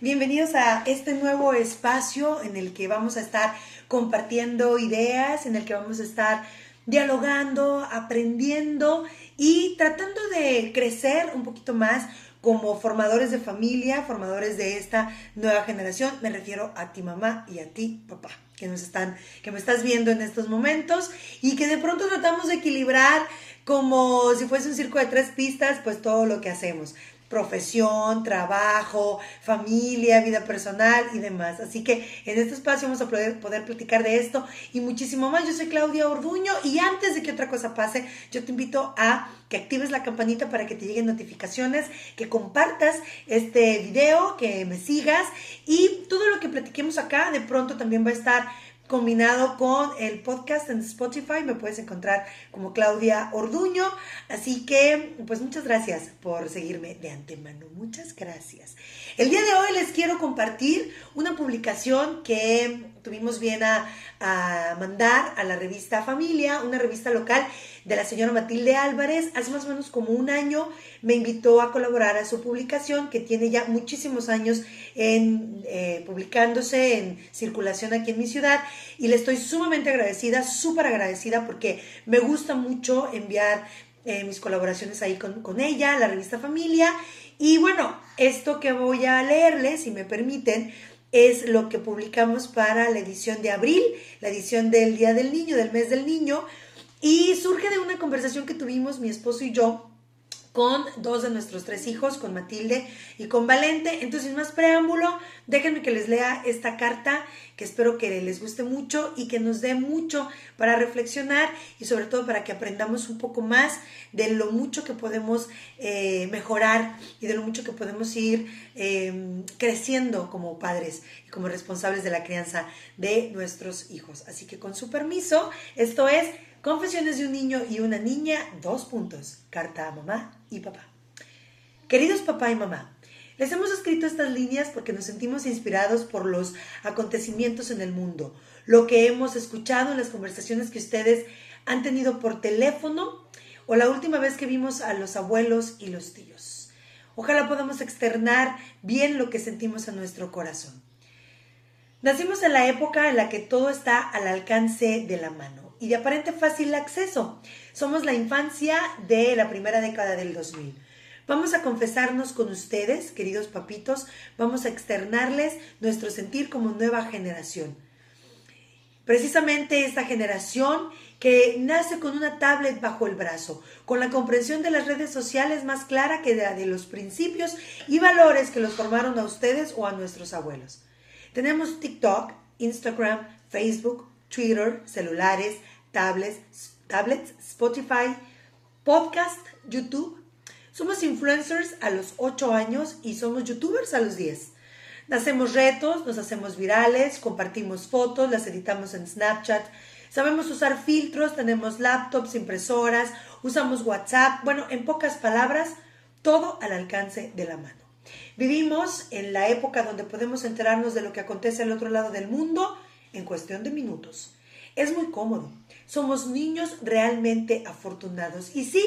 Bienvenidos a este nuevo espacio en el que vamos a estar compartiendo ideas, en el que vamos a estar dialogando, aprendiendo y tratando de crecer un poquito más como formadores de familia, formadores de esta nueva generación. Me refiero a ti mamá y a ti papá, que nos están, que me estás viendo en estos momentos y que de pronto tratamos de equilibrar como si fuese un circo de tres pistas, pues todo lo que hacemos profesión, trabajo, familia, vida personal y demás. Así que en este espacio vamos a poder, poder platicar de esto y muchísimo más. Yo soy Claudia Orduño y antes de que otra cosa pase, yo te invito a que actives la campanita para que te lleguen notificaciones, que compartas este video, que me sigas y todo lo que platiquemos acá de pronto también va a estar combinado con el podcast en Spotify. Me puedes encontrar como Claudia Orduño. Así que, pues muchas gracias por seguirme de antemano. Muchas gracias. El día de hoy les quiero compartir una publicación que tuvimos bien a, mandar a la revista Familia, una revista local de la señora Matilde Álvarez. Hace más o menos como un año me invitó a colaborar a su publicación, que tiene ya muchísimos años en, eh, publicándose en circulación aquí en mi ciudad. Y le estoy sumamente agradecida, súper agradecida, porque me gusta mucho enviar eh, mis colaboraciones ahí con, con ella, la revista Familia. Y bueno, esto que voy a leerles, si me permiten, es lo que publicamos para la edición de abril, la edición del Día del Niño, del mes del niño, y surge de una conversación que tuvimos mi esposo y yo con dos de nuestros tres hijos, con Matilde y con Valente. Entonces, sin más preámbulo, déjenme que les lea esta carta que espero que les guste mucho y que nos dé mucho para reflexionar y sobre todo para que aprendamos un poco más de lo mucho que podemos eh, mejorar y de lo mucho que podemos ir em, creciendo como padres y como responsables de la crianza de nuestros hijos. Así que con su permiso, esto es Confesiones de un niño y una niña, dos puntos. Carta a mamá y papá. Queridos papá y mamá, les hemos escrito estas líneas porque nos sentimos inspirados por los acontecimientos en el mundo, lo que hemos escuchado en las conversaciones que ustedes han tenido por teléfono o la última vez que vimos a los abuelos y los tíos. Ojalá podamos externar bien lo que sentimos en nuestro corazón. Nacimos en la época en la que todo está al alcance de la mano y de aparente fácil acceso. Somos la infancia de la primera década del 2000. Vamos a confesarnos con ustedes, queridos papitos, vamos a externarles nuestro sentir como nueva generación. Precisamente esta generación que nace con una tablet bajo el brazo, con la comprensión de las redes sociales más clara que la de los principios y valores que los formaron a ustedes o a nuestros abuelos. Tenemos TikTok, Instagram, Facebook, Twitter, celulares, tablets, tablets, Spotify, podcast, YouTube. Somos influencers a los 8 años y somos youtubers a los 10. Hacemos retos, nos hacemos virales, compartimos fotos, las editamos en Snapchat. Sabemos usar filtros, tenemos laptops, impresoras, usamos WhatsApp. Bueno, en pocas palabras, todo al alcance de la mano. Vivimos en la época donde podemos enterarnos de lo que acontece al otro lado del mundo en cuestión de minutos. Es muy cómodo. Somos niños realmente afortunados. Y sí,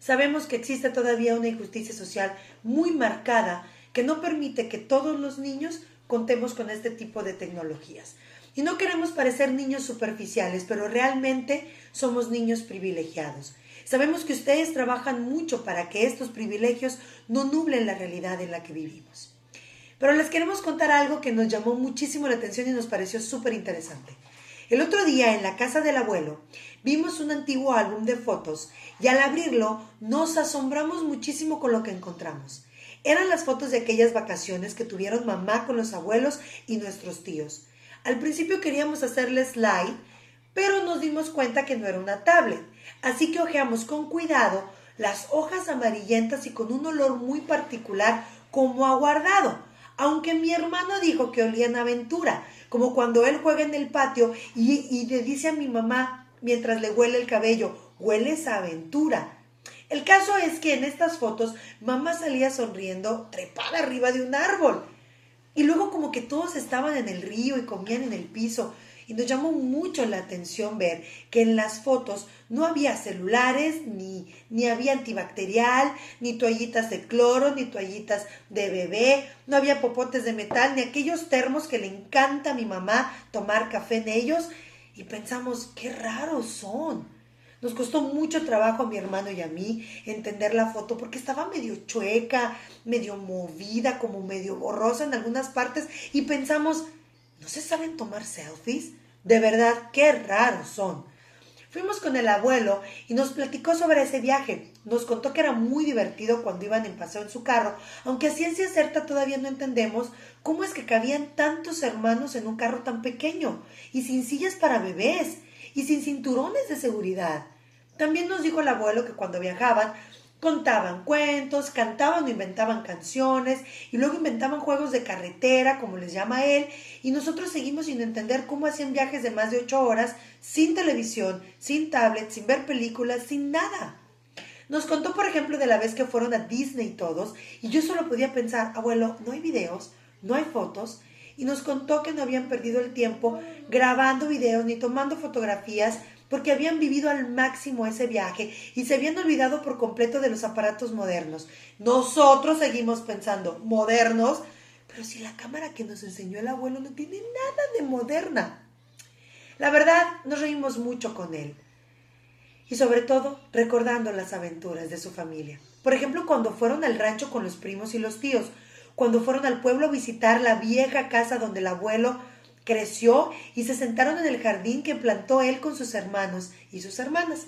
sabemos que existe todavía una injusticia social muy marcada que no permite que todos los niños contemos con este tipo de tecnologías. Y no queremos parecer niños superficiales, pero realmente somos niños privilegiados. Sabemos que ustedes trabajan mucho para que estos privilegios no nublen la realidad en la que vivimos. Pero les queremos contar algo que nos llamó muchísimo la atención y nos pareció súper interesante. El otro día en la casa del abuelo vimos un antiguo álbum de fotos y al abrirlo nos asombramos muchísimo con lo que encontramos. Eran las fotos de aquellas vacaciones que tuvieron mamá con los abuelos y nuestros tíos. Al principio queríamos hacerle slide, pero nos dimos cuenta que no era una tablet, así que hojeamos con cuidado las hojas amarillentas y con un olor muy particular como aguardado aunque mi hermano dijo que olían aventura, como cuando él juega en el patio y, le dice a mi mamá mientras le huele el cabello, hueles a aventura. El caso es que en estas fotos mamá salía sonriendo trepada arriba de un árbol. Y luego como que todos estaban en el río y comían en el piso. Y nos llamó mucho la atención ver que en las fotos no había celulares, ni, ni había antibacterial, ni toallitas de cloro, ni toallitas de bebé, no había popotes de metal, ni aquellos termos que le encanta a mi mamá tomar café en ellos. Y pensamos, qué raros son. Nos costó mucho trabajo a mi hermano y a mí entender la foto porque estaba medio chueca, medio movida, como medio borrosa en algunas partes y pensamos, ¿No se saben tomar selfies? De verdad, qué raros son. Fuimos con el abuelo y nos platicó sobre ese viaje. Nos contó que era muy divertido cuando iban en paseo en su carro, aunque a ciencia cierta todavía no entendemos cómo es que cabían tantos hermanos en un carro tan pequeño, y sin sillas para bebés, y sin cinturones de seguridad. También nos dijo el abuelo que cuando viajaban Contaban cuentos, cantaban o inventaban canciones y luego inventaban juegos de carretera, como les llama él, y nosotros seguimos sin entender cómo hacían viajes de más de ocho horas, sin televisión, sin tablet, sin ver películas, sin nada. Nos contó, por ejemplo, de la vez que fueron a Disney todos, y yo solo podía pensar, abuelo, no hay videos, no hay fotos, y nos contó que no habían perdido el tiempo grabando videos ni tomando fotografías porque habían vivido al máximo ese viaje y se habían olvidado por completo de los aparatos modernos. Nosotros seguimos pensando, modernos, pero si la cámara que nos enseñó el abuelo no tiene nada de moderna. La verdad, nos reímos mucho con él. Y sobre todo, recordando las aventuras de su familia. Por ejemplo, cuando fueron al rancho con los primos y los tíos, cuando fueron al pueblo a visitar la vieja casa donde el abuelo creció y se sentaron en el jardín que plantó él con sus hermanos y sus hermanas.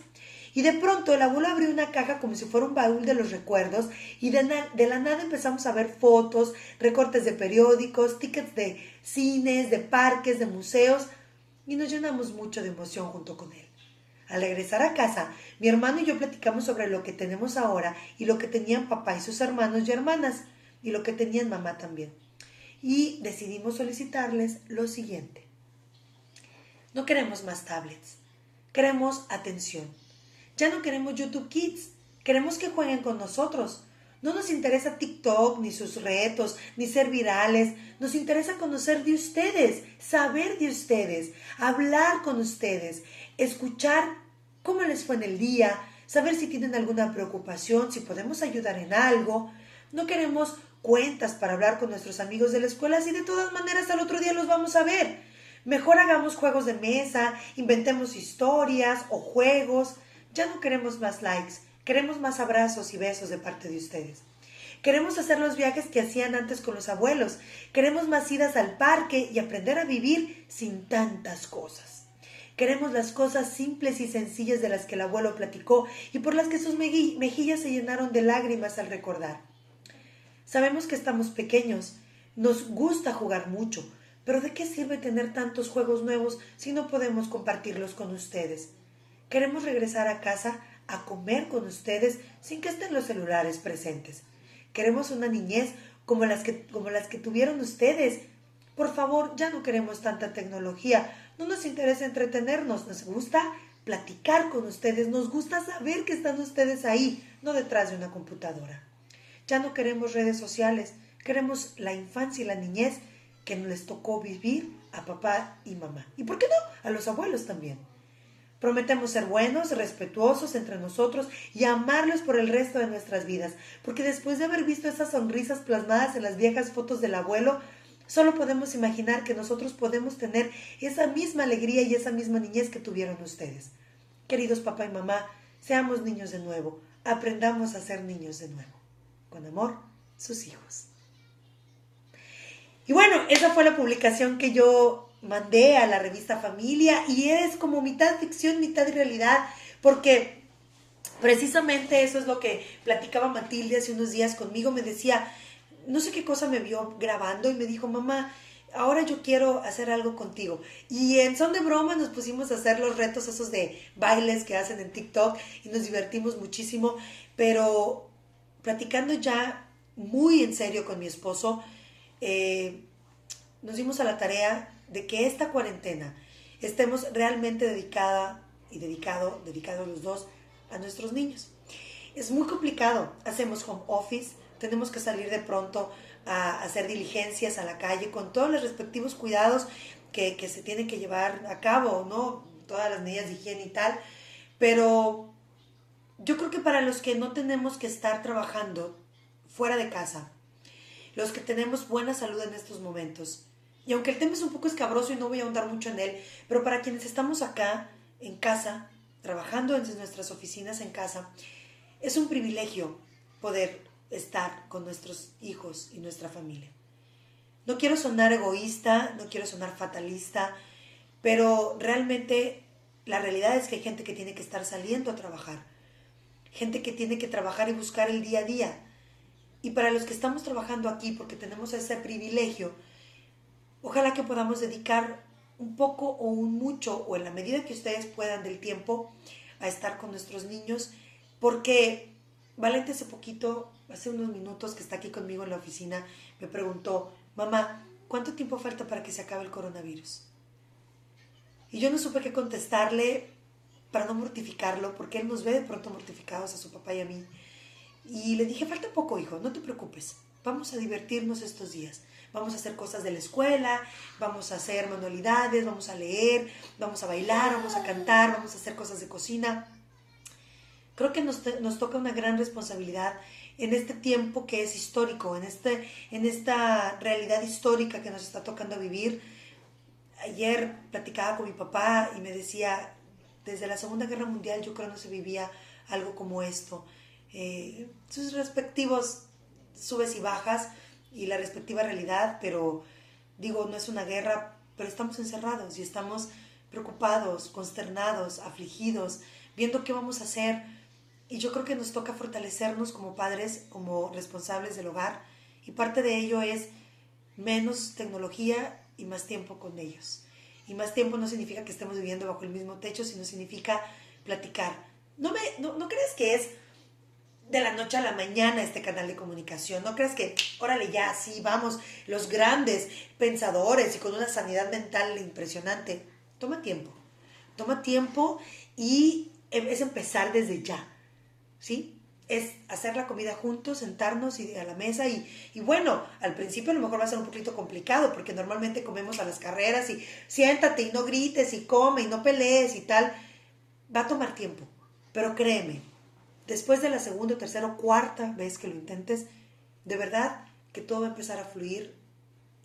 Y de pronto el abuelo abrió una caja como si fuera un baúl de los recuerdos y de, la nada empezamos a ver fotos, recortes de periódicos, tickets de cines, de parques, de museos y nos llenamos mucho de emoción junto con él. Al regresar a casa, mi hermano y yo platicamos sobre lo que tenemos ahora y lo que tenían papá y sus hermanos y hermanas y lo que tenían mamá también y decidimos solicitarles lo siguiente. No queremos más tablets, queremos atención. Ya no queremos YouTube Kids, queremos que jueguen con nosotros. No nos interesa TikTok, ni sus retos, ni ser virales. Nos interesa conocer de ustedes, saber de ustedes, hablar con ustedes, escuchar cómo les fue en el día, saber si tienen alguna preocupación, si podemos ayudar en algo. No queremos cuentas para hablar con nuestros amigos de la escuela si de todas maneras al otro día los vamos a ver. Mejor hagamos juegos de mesa, inventemos historias o juegos. Ya no queremos más likes, queremos más abrazos y besos de parte de ustedes. Queremos hacer los viajes que hacían antes con los abuelos. Queremos más idas al parque y aprender a vivir sin tantas cosas. Queremos las cosas simples y sencillas de las que el abuelo platicó y por las que sus mejillas se llenaron de lágrimas al recordar. Sabemos que estamos pequeños, nos gusta jugar mucho, pero ¿de qué sirve tener tantos juegos nuevos si no podemos compartirlos con ustedes? Queremos regresar a casa a comer con ustedes sin que estén los celulares presentes. Queremos una niñez como las que, como las que tuvieron ustedes. Por favor, ya no queremos tanta tecnología. No nos interesa entretenernos, nos gusta platicar con ustedes, nos gusta saber que están ustedes ahí, no detrás de una computadora. Ya no queremos redes sociales, queremos la infancia y la niñez que nos les tocó vivir a papá y mamá. ¿Y por qué no? A los abuelos también. Prometemos ser buenos, respetuosos entre nosotros y amarlos por el resto de nuestras vidas, porque después de haber visto esas sonrisas plasmadas en las viejas fotos del abuelo, solo podemos imaginar que nosotros podemos tener esa misma alegría y esa misma niñez que tuvieron ustedes. Queridos papá y mamá, seamos niños de nuevo, aprendamos a ser niños de nuevo con amor, sus hijos. Y bueno, esa fue la publicación que yo mandé a la revista Familia y es como mitad ficción, mitad realidad, porque precisamente eso es lo que platicaba Matilde hace unos días conmigo, me decía, no sé qué cosa me vio grabando y me dijo, mamá, ahora yo quiero hacer algo contigo. Y en son de broma nos pusimos a hacer los retos esos de bailes que hacen en TikTok y nos divertimos muchísimo, pero platicando ya muy en serio con mi esposo, eh, nos dimos a la tarea de que esta cuarentena estemos realmente dedicada y dedicado, dedicados los dos a nuestros niños. Es muy complicado, hacemos home office, tenemos que salir de pronto a hacer diligencias a la calle con todos los respectivos cuidados que, que se tienen que llevar a cabo, ¿no? Todas las medidas de higiene y tal, pero yo creo que para los que no tenemos que estar trabajando fuera de casa, los que tenemos buena salud en estos momentos, y aunque el tema es un poco escabroso y no voy a ahondar mucho en él, pero para quienes estamos acá, en casa, trabajando en nuestras oficinas en casa, es un privilegio poder estar con nuestros hijos y nuestra familia. No quiero sonar egoísta, no quiero sonar fatalista, pero realmente la realidad es que hay gente que tiene que estar saliendo a trabajar, gente que tiene que trabajar y buscar el día a día. Y para los que estamos trabajando aquí, porque tenemos ese privilegio, ojalá que podamos dedicar un poco o un mucho, o en la medida que ustedes puedan del tiempo, a estar con nuestros niños, porque Valente hace poquito, hace unos minutos que está aquí conmigo en la oficina, me preguntó, mamá, ¿cuánto tiempo falta para que se acabe el coronavirus? Y yo no supe qué contestarle para no mortificarlo, porque él nos ve de pronto mortificados a su papá y a mí. Y le dije, falta poco, hijo, no te preocupes, vamos a divertirnos estos días. Vamos a hacer cosas de la escuela, vamos a hacer manualidades, vamos a leer, vamos a bailar, vamos a cantar, vamos a hacer cosas de cocina. Creo que nos, nos toca una gran responsabilidad en este tiempo que es histórico, en, este, en esta realidad histórica que nos está tocando vivir. Ayer platicaba con mi papá y me decía, desde la Segunda Guerra Mundial yo creo no se vivía algo como esto. Eh, sus respectivos subes y bajas y la respectiva realidad, pero digo, no es una guerra, pero estamos encerrados y estamos preocupados, consternados, afligidos, viendo qué vamos a hacer y yo creo que nos toca fortalecernos como padres, como responsables del hogar. Y parte de ello es menos tecnología y más tiempo con ellos. Y más tiempo no significa que estemos viviendo bajo el mismo techo, sino significa platicar. No, me, no, no crees que es de la noche a la mañana este canal de comunicación. No crees que, órale, ya, sí, vamos, los grandes pensadores y con una sanidad mental impresionante. Toma tiempo. Toma tiempo y es empezar desde ya. ¿sí? Es hacer la comida juntos, sentarnos y a la mesa y, y, bueno, al principio a lo mejor va a ser un poquito complicado porque normalmente comemos a las carreras y siéntate y no grites y come y no pelees y tal. Va a tomar tiempo, pero créeme, después de la segunda, tercera cuarta vez que lo intentes, de verdad que todo va a empezar a fluir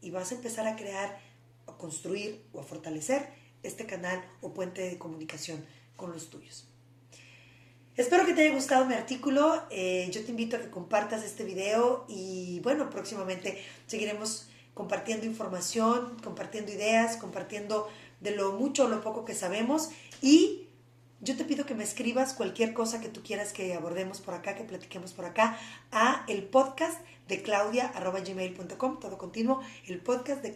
y vas a empezar a crear, a construir o a fortalecer este canal o puente de comunicación con los tuyos. Espero que te haya gustado mi artículo. Eh, yo te invito a que compartas este video y bueno, próximamente seguiremos compartiendo información, compartiendo ideas, compartiendo de lo mucho o lo poco que sabemos y yo te pido que me escribas cualquier cosa que tú quieras que abordemos por acá, que platiquemos por acá, a el podcast de claudia todo continuo, el podcast de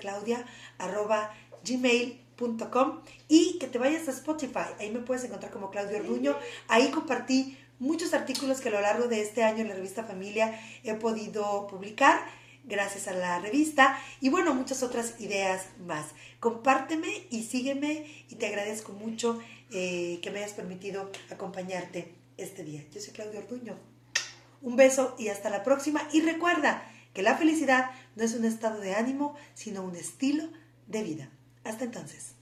y que te vayas a Spotify. Ahí me puedes encontrar como Claudio Orduño. Ahí compartí muchos artículos que a lo largo de este año en la revista Familia he podido publicar gracias a la revista y bueno, muchas otras ideas más. Compárteme y sígueme y te agradezco mucho eh, que me hayas permitido acompañarte este día. Yo soy Claudio Orduño. Un beso y hasta la próxima y recuerda que la felicidad no es un estado de ánimo, sino un estilo de vida. Hasta entonces.